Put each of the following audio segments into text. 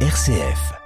RCF.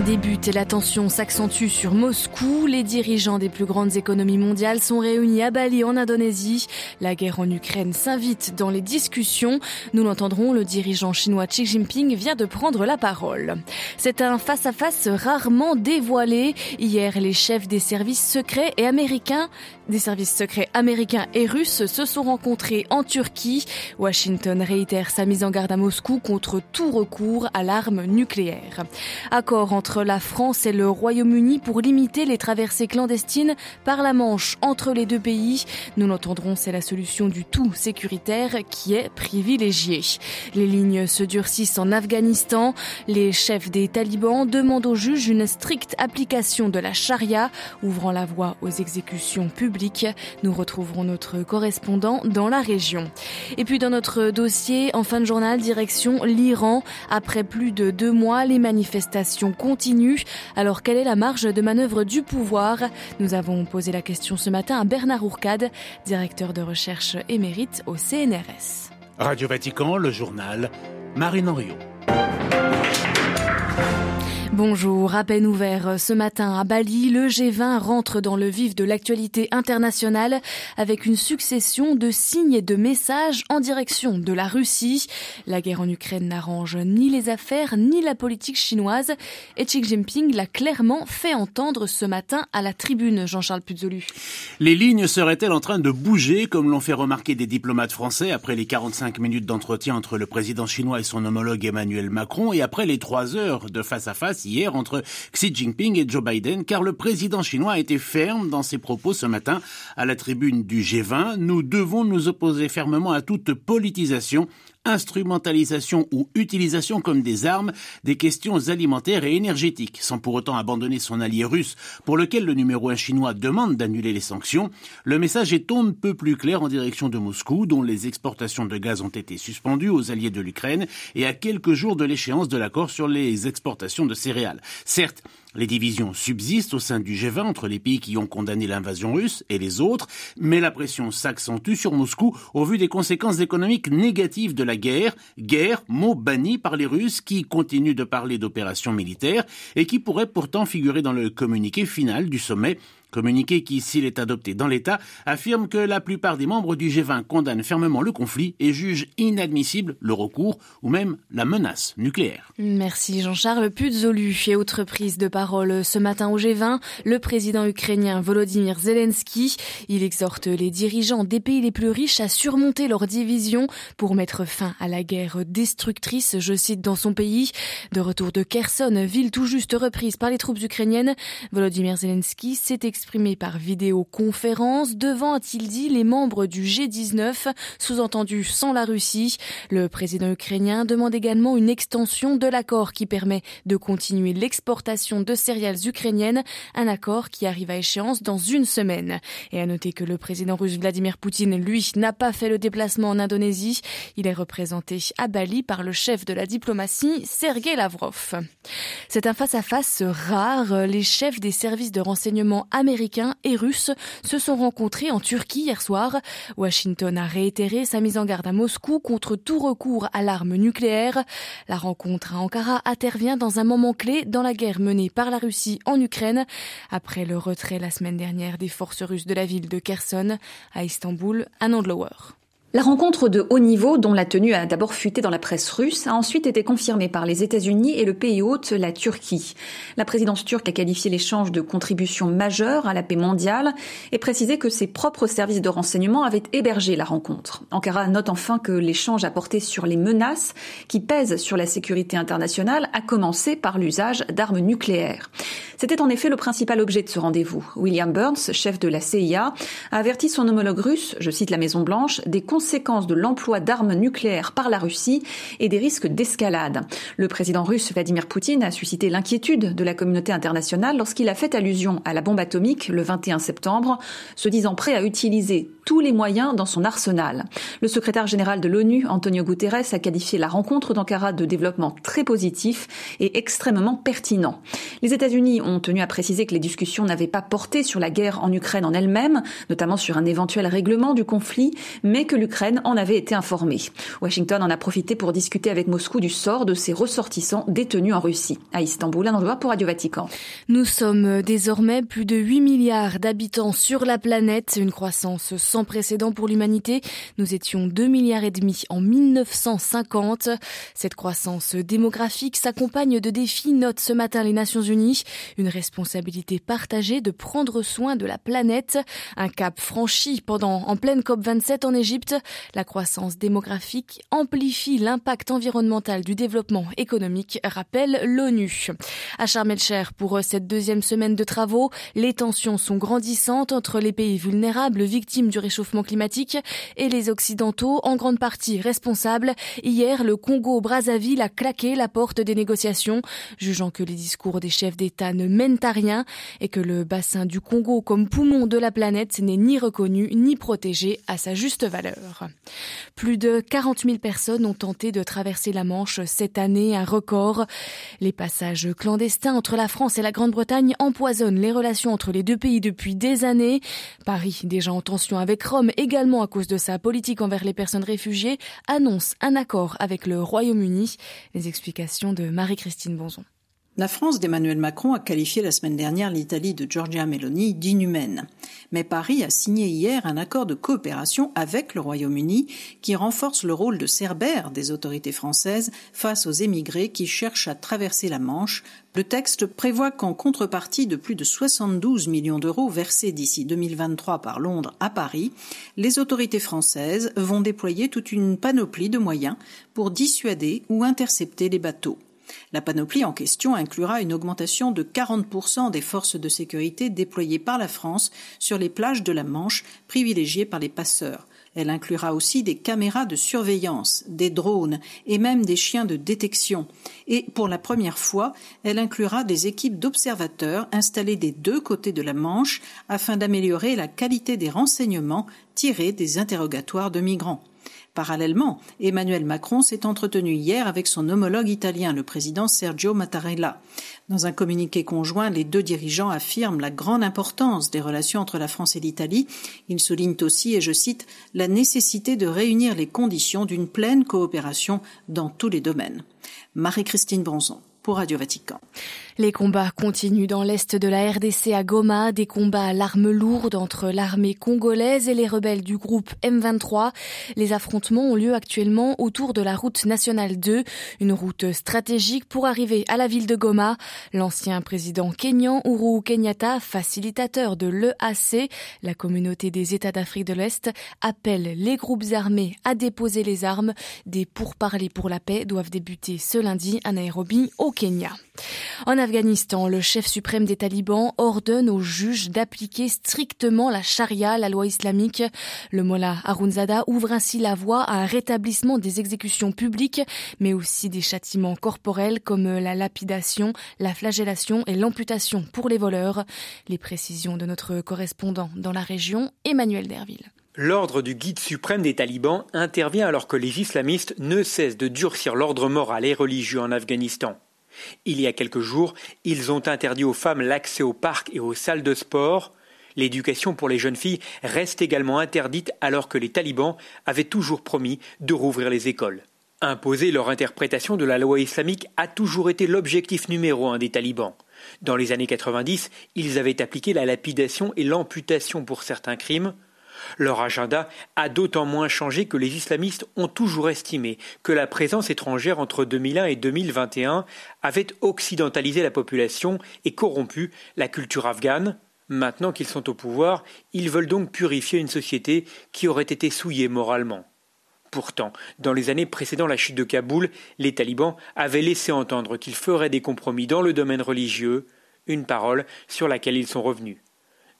G20 débute et la tension s'accentue sur Moscou. Les dirigeants des plus grandes économies mondiales sont réunis à Bali en Indonésie. La guerre en Ukraine s'invite dans les discussions. Nous l'entendrons, le dirigeant chinois Xi Jinping vient de prendre la parole. C'est un face-à-face rarement dévoilé. Hier, les chefs des services secrets et américains, des services secrets américains et russes se sont rencontrés en Turquie. Washington réitère sa mise en garde à Moscou contre tout recours à l'arme nucléaire. Accord entre la France et le Royaume-Uni pour limiter les traversées clandestines par la Manche entre les deux pays. Nous l'entendrons, c'est la solution du tout sécuritaire qui est privilégiée. Les lignes se durcissent en Afghanistan. Les chefs des talibans demandent aux juges une stricte application de la charia, ouvrant la voie aux exécutions publiques. Nous retrouverons notre correspondant dans la région. Et puis dans notre dossier, en fin de journal, direction l'Iran. Après plus de deux mois, les manifestations Alors quelle est la marge de manœuvre du pouvoir? Nous avons posé la question ce matin à Bernard Ourcade, directeur de recherche émérite au CNRS. Radio Vatican, le journal Marine Henriot. Bonjour, à peine ouvert ce matin à Bali, le G20 rentre dans le vif de l'actualité internationale avec une succession de signes et de messages en direction de la Russie. La guerre en Ukraine n'arrange ni les affaires ni la politique chinoise et Xi Jinping l'a clairement fait entendre ce matin à la tribune, Jean-Charles Puzolu. Les lignes seraient-elles en train de bouger comme l'ont fait remarquer des diplomates français après les 45 minutes d'entretien entre le président chinois et son homologue Emmanuel Macron et après les trois heures de face à face hier entre Xi Jinping et Joe Biden, car le président chinois a été ferme dans ses propos ce matin à la tribune du G20. Nous devons nous opposer fermement à toute politisation instrumentalisation ou utilisation comme des armes des questions alimentaires et énergétiques, sans pour autant abandonner son allié russe, pour lequel le numéro un chinois demande d'annuler les sanctions, le message est on ne peu plus clair en direction de Moscou, dont les exportations de gaz ont été suspendues aux alliés de l'Ukraine et à quelques jours de l'échéance de l'accord sur les exportations de céréales. Certes, les divisions subsistent au sein du G20 entre les pays qui ont condamné l'invasion russe et les autres, mais la pression s'accentue sur Moscou au vu des conséquences économiques négatives de la guerre, guerre, mot banni par les Russes qui continuent de parler d'opérations militaires et qui pourrait pourtant figurer dans le communiqué final du sommet Communiqué qui, s'il est adopté dans l'État, affirme que la plupart des membres du G20 condamnent fermement le conflit et jugent inadmissible le recours ou même la menace nucléaire. Merci Jean-Charles Puzolu. Et autre prise de parole ce matin au G20, le président ukrainien Volodymyr Zelensky. Il exhorte les dirigeants des pays les plus riches à surmonter leurs divisions pour mettre fin à la guerre destructrice, je cite, dans son pays. De retour de Kherson, ville tout juste reprise par les troupes ukrainiennes, Volodymyr Zelensky s'est exprimé par vidéoconférence devant, a-t-il dit, les membres du G19, sous-entendu sans la Russie. Le président ukrainien demande également une extension de l'accord qui permet de continuer l'exportation de céréales ukrainiennes, un accord qui arrive à échéance dans une semaine. Et à noter que le président russe Vladimir Poutine, lui, n'a pas fait le déplacement en Indonésie. Il est représenté à Bali par le chef de la diplomatie, Sergei Lavrov. C'est un face-à-face rare. Les chefs des services de renseignement américains américains et russes se sont rencontrés en Turquie hier soir. Washington a réitéré sa mise en garde à Moscou contre tout recours à l'arme nucléaire. La rencontre à Ankara intervient dans un moment clé dans la guerre menée par la Russie en Ukraine après le retrait la semaine dernière des forces russes de la ville de Kherson à Istanbul, à Nandlower. La rencontre de haut niveau, dont la tenue a d'abord fuité dans la presse russe, a ensuite été confirmée par les États-Unis et le pays hôte, la Turquie. La présidence turque a qualifié l'échange de contribution majeure à la paix mondiale et précisé que ses propres services de renseignement avaient hébergé la rencontre. Ankara note enfin que l'échange a porté sur les menaces qui pèsent sur la sécurité internationale, à commencer par l'usage d'armes nucléaires. C'était en effet le principal objet de ce rendez-vous. William Burns, chef de la CIA, a averti son homologue russe, je cite la Maison Blanche, des conséquences de l'emploi d'armes nucléaires par la Russie et des risques d'escalade. Le président russe Vladimir Poutine a suscité l'inquiétude de la communauté internationale lorsqu'il a fait allusion à la bombe atomique le 21 septembre, se disant prêt à utiliser tous les moyens dans son arsenal. Le secrétaire général de l'ONU, Antonio Guterres, a qualifié la rencontre d'Ankara de développement très positif et extrêmement pertinent. Les États-Unis ont tenu à préciser que les discussions n'avaient pas porté sur la guerre en Ukraine en elle-même, notamment sur un éventuel règlement du conflit, mais que l'Ukraine l'Ukraine en avait été informée. Washington en a profité pour discuter avec Moscou du sort de ses ressortissants détenus en Russie. À Istanbul, un endroit pour Radio Vatican. Nous sommes désormais plus de 8 milliards d'habitants sur la planète, une croissance sans précédent pour l'humanité. Nous étions 2 milliards et demi en 1950. Cette croissance démographique s'accompagne de défis, notent ce matin les Nations Unies. Une responsabilité partagée de prendre soin de la planète. Un cap franchi pendant, en pleine COP27 en Égypte. La croissance démographique amplifie l'impact environnemental du développement économique, rappelle l'ONU. À Sharm pour cette deuxième semaine de travaux, les tensions sont grandissantes entre les pays vulnérables victimes du réchauffement climatique et les occidentaux, en grande partie responsables. Hier, le Congo-Brazzaville a claqué la porte des négociations, jugeant que les discours des chefs d'État ne mènent à rien et que le bassin du Congo comme poumon de la planète n'est ni reconnu ni protégé à sa juste valeur. Plus de 40 000 personnes ont tenté de traverser la Manche cette année, un record. Les passages clandestins entre la France et la Grande-Bretagne empoisonnent les relations entre les deux pays depuis des années. Paris, déjà en tension avec Rome, également à cause de sa politique envers les personnes réfugiées, annonce un accord avec le Royaume-Uni. Les explications de Marie-Christine Bonzon. La France d'Emmanuel Macron a qualifié la semaine dernière l'Italie de Giorgia Meloni d'inhumaine. Mais Paris a signé hier un accord de coopération avec le Royaume-Uni qui renforce le rôle de cerbère des autorités françaises face aux émigrés qui cherchent à traverser la Manche. Le texte prévoit qu'en contrepartie de plus de 72 millions d'euros versés d'ici 2023 par Londres à Paris, les autorités françaises vont déployer toute une panoplie de moyens pour dissuader ou intercepter les bateaux. La panoplie en question inclura une augmentation de 40% des forces de sécurité déployées par la France sur les plages de la Manche privilégiées par les passeurs. Elle inclura aussi des caméras de surveillance, des drones et même des chiens de détection. Et pour la première fois, elle inclura des équipes d'observateurs installées des deux côtés de la Manche afin d'améliorer la qualité des renseignements tirés des interrogatoires de migrants. Parallèlement, Emmanuel Macron s'est entretenu hier avec son homologue italien, le président Sergio Mattarella. Dans un communiqué conjoint, les deux dirigeants affirment la grande importance des relations entre la France et l'Italie. Ils soulignent aussi, et je cite, la nécessité de réunir les conditions d'une pleine coopération dans tous les domaines. Marie-Christine Bronzon pour Radio Vatican. Les combats continuent dans l'est de la RDC à Goma, des combats à l'arme lourde entre l'armée congolaise et les rebelles du groupe M23. Les affrontements ont lieu actuellement autour de la route nationale 2, une route stratégique pour arriver à la ville de Goma. L'ancien président kenyan Uhuru Kenyatta, facilitateur de l'EAC, la communauté des États d'Afrique de l'Est, appelle les groupes armés à déposer les armes. Des pourparlers pour la paix doivent débuter ce lundi à Nairobi, Kenya. En Afghanistan, le chef suprême des talibans ordonne aux juges d'appliquer strictement la charia, la loi islamique. Le mollah Harunzada ouvre ainsi la voie à un rétablissement des exécutions publiques, mais aussi des châtiments corporels comme la lapidation, la flagellation et l'amputation pour les voleurs. Les précisions de notre correspondant dans la région, Emmanuel Derville. L'ordre du guide suprême des talibans intervient alors que les islamistes ne cessent de durcir l'ordre moral et religieux en Afghanistan. Il y a quelques jours, ils ont interdit aux femmes l'accès aux parcs et aux salles de sport. L'éducation pour les jeunes filles reste également interdite alors que les talibans avaient toujours promis de rouvrir les écoles. Imposer leur interprétation de la loi islamique a toujours été l'objectif numéro un des talibans. Dans les années 90, ils avaient appliqué la lapidation et l'amputation pour certains crimes. Leur agenda a d'autant moins changé que les islamistes ont toujours estimé que la présence étrangère entre 2001 et 2021 avait occidentalisé la population et corrompu la culture afghane. Maintenant qu'ils sont au pouvoir, ils veulent donc purifier une société qui aurait été souillée moralement. Pourtant, dans les années précédant la chute de Kaboul, les talibans avaient laissé entendre qu'ils feraient des compromis dans le domaine religieux, une parole sur laquelle ils sont revenus.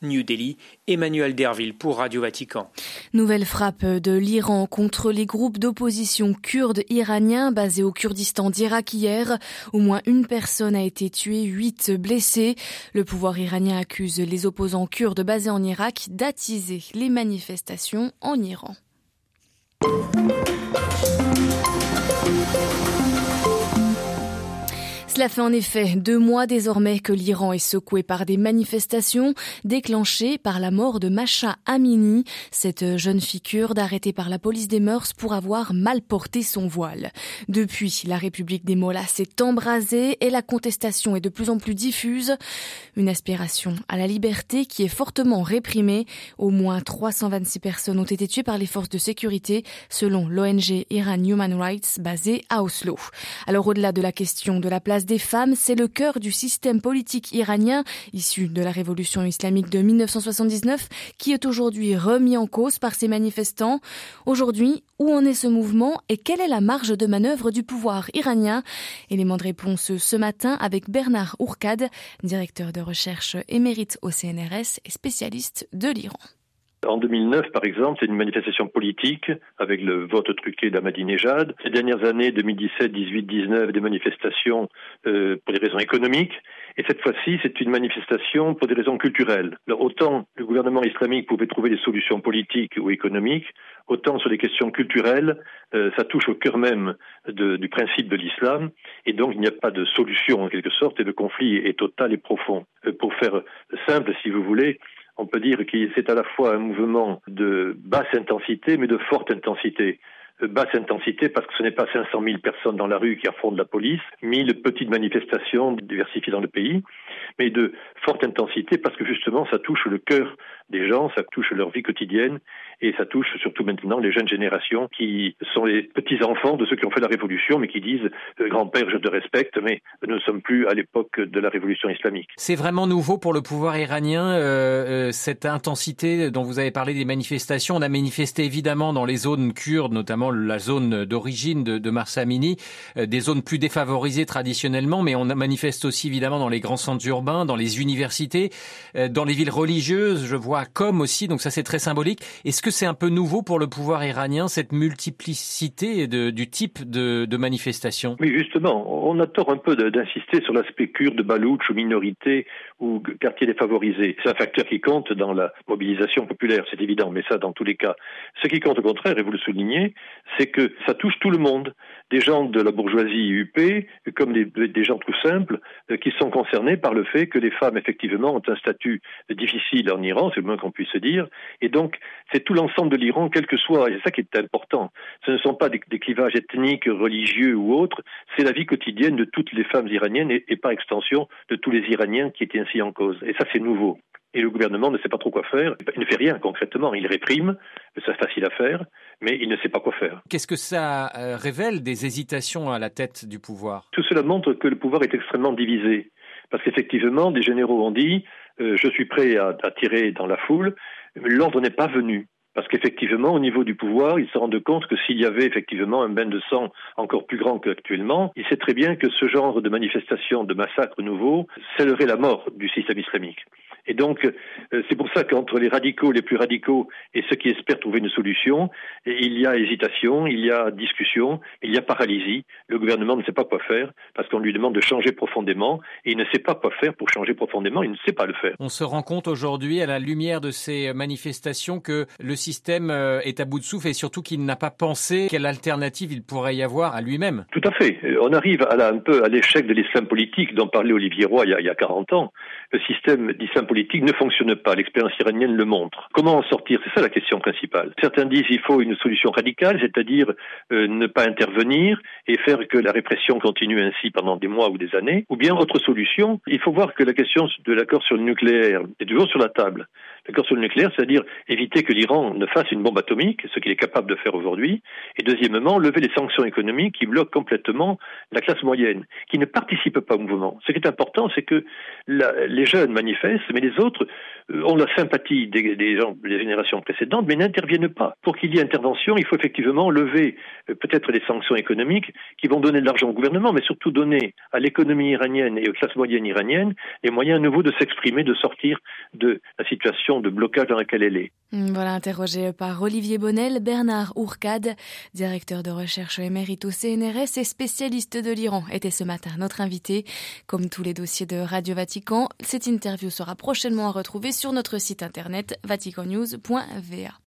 New Delhi, Emmanuel Derville pour Radio Vatican. Nouvelle frappe de l'Iran contre les groupes d'opposition kurdes iraniens basés au Kurdistan d'Irak hier. Au moins une personne a été tuée, huit blessés. Le pouvoir iranien accuse les opposants kurdes basés en Irak d'attiser les manifestations en Iran. Cela fait en effet deux mois désormais que l'Iran est secoué par des manifestations déclenchées par la mort de Masha Amini, cette jeune fille kurde arrêtée par la police des mœurs pour avoir mal porté son voile. Depuis, la République des Mollahs s'est embrasée et la contestation est de plus en plus diffuse. Une aspiration à la liberté qui est fortement réprimée. Au moins 326 personnes ont été tuées par les forces de sécurité selon l'ONG Iran Human Rights basée à Oslo. Alors au-delà de la question de la place c'est le cœur du système politique iranien issu de la révolution islamique de 1979 qui est aujourd'hui remis en cause par ces manifestants. Aujourd'hui, où en est ce mouvement et quelle est la marge de manœuvre du pouvoir iranien? Élément de réponse ce matin avec Bernard Ourkad, directeur de recherche émérite au CNRS et spécialiste de l'Iran. En 2009, par exemple, c'est une manifestation politique avec le vote truqué d'Ahmadinejad. Ces dernières années, 2017, 18, 19, des manifestations euh, pour des raisons économiques. Et cette fois-ci, c'est une manifestation pour des raisons culturelles. Alors, autant le gouvernement islamique pouvait trouver des solutions politiques ou économiques, autant sur les questions culturelles, euh, ça touche au cœur même de, du principe de l'islam. Et donc, il n'y a pas de solution en quelque sorte, et le conflit est total et profond. Euh, pour faire simple, si vous voulez, on peut dire que c'est à la fois un mouvement de basse intensité, mais de forte intensité basse intensité parce que ce n'est pas 500 000 personnes dans la rue qui affrontent la police, 1000 petites manifestations diversifiées dans le pays, mais de forte intensité parce que justement ça touche le cœur des gens, ça touche leur vie quotidienne et ça touche surtout maintenant les jeunes générations qui sont les petits-enfants de ceux qui ont fait la révolution mais qui disent euh, grand-père je te respecte mais nous ne sommes plus à l'époque de la révolution islamique. C'est vraiment nouveau pour le pouvoir iranien euh, euh, cette intensité dont vous avez parlé des manifestations. On a manifesté évidemment dans les zones kurdes, notamment la zone d'origine de, de Marsamini, des zones plus défavorisées traditionnellement, mais on manifeste aussi évidemment dans les grands centres urbains, dans les universités, dans les villes religieuses. Je vois comme aussi, donc ça c'est très symbolique. Est-ce que c'est un peu nouveau pour le pouvoir iranien, cette multiplicité de, du type de, de manifestations Oui, justement, on a tort un peu d'insister sur l'aspect kurde, balouche ou minorité ou quartier défavorisé. C'est un facteur qui compte dans la mobilisation populaire, c'est évident, mais ça dans tous les cas. Ce qui compte au contraire, et vous le soulignez, c'est que ça touche tout le monde. Des gens de la bourgeoisie UP, comme des, gens tout simples, euh, qui sont concernés par le fait que les femmes, effectivement, ont un statut difficile en Iran, c'est le moins qu'on puisse dire, et donc c'est tout l'ensemble de l'Iran, quel que soit, et c'est ça qui est important. Ce ne sont pas des, clivages ethniques, religieux ou autres, c'est la vie quotidienne de toutes les femmes iraniennes et, et par extension de tous les Iraniens qui étaient ainsi en cause. Et ça, c'est nouveau. Et le gouvernement ne sait pas trop quoi faire. Il ne fait rien concrètement. Il réprime, c'est facile à faire, mais il ne sait pas quoi faire. Qu'est-ce que ça euh, révèle des hésitations à la tête du pouvoir? Tout cela montre que le pouvoir est extrêmement divisé. Parce qu'effectivement, des généraux ont dit euh, je suis prêt à, à tirer dans la foule, mais l'ordre n'est pas venu. Parce qu'effectivement, au niveau du pouvoir, ils se rendent compte que s'il y avait effectivement un bain de sang encore plus grand qu'actuellement, il sait très bien que ce genre de manifestation, de massacre nouveau, scellerait la mort du système islamique. Et donc, euh, c'est pour ça qu'entre les radicaux les plus radicaux et ceux qui espèrent trouver une solution, il y a hésitation, il y a discussion, il y a paralysie. Le gouvernement ne sait pas quoi faire parce qu'on lui demande de changer profondément et il ne sait pas quoi faire pour changer profondément, il ne sait pas le faire. On se rend compte aujourd'hui, à la lumière de ces manifestations, que le système euh, est à bout de souffle et surtout qu'il n'a pas pensé quelle alternative il pourrait y avoir à lui-même. Tout à fait. On arrive à la, un peu à l'échec de l'islam politique dont parlait Olivier Roy il y a, il y a 40 ans. Le système d'islam politique ne fonctionne pas. L'expérience iranienne le montre. Comment en sortir? C'est ça la question principale. Certains disent qu'il faut une solution radicale, c'est-à-dire euh, ne pas intervenir et faire que la répression continue ainsi pendant des mois ou des années. Ou bien autre solution, il faut voir que la question de l'accord sur le nucléaire est toujours sur la table. L'accord sur le nucléaire, c'est-à-dire éviter que l'Iran ne fasse une bombe atomique, ce qu'il est capable de faire aujourd'hui, et deuxièmement, lever les sanctions économiques qui bloquent complètement la classe moyenne, qui ne participe pas au mouvement. Ce qui est important, c'est que les jeunes manifestent, mais les autres euh, ont la sympathie des, des, générations précédentes, mais n'interviennent pas. Pour qu'il y ait intervention, il faut effectivement lever euh, peut-être les sanctions économiques qui vont donner de l'argent au gouvernement, mais surtout donner à l'économie iranienne et aux classes moyennes iraniennes les moyens nouveaux de s'exprimer, de sortir de la de blocage dans laquelle elle est. Voilà, interrogé par Olivier Bonnel, Bernard Ourcade, directeur de recherche émérite au CNRS et spécialiste de l'Iran, était ce matin notre invité. Comme tous les dossiers de Radio Vatican, cette interview sera prochainement à retrouver sur notre site internet vaticannews.va.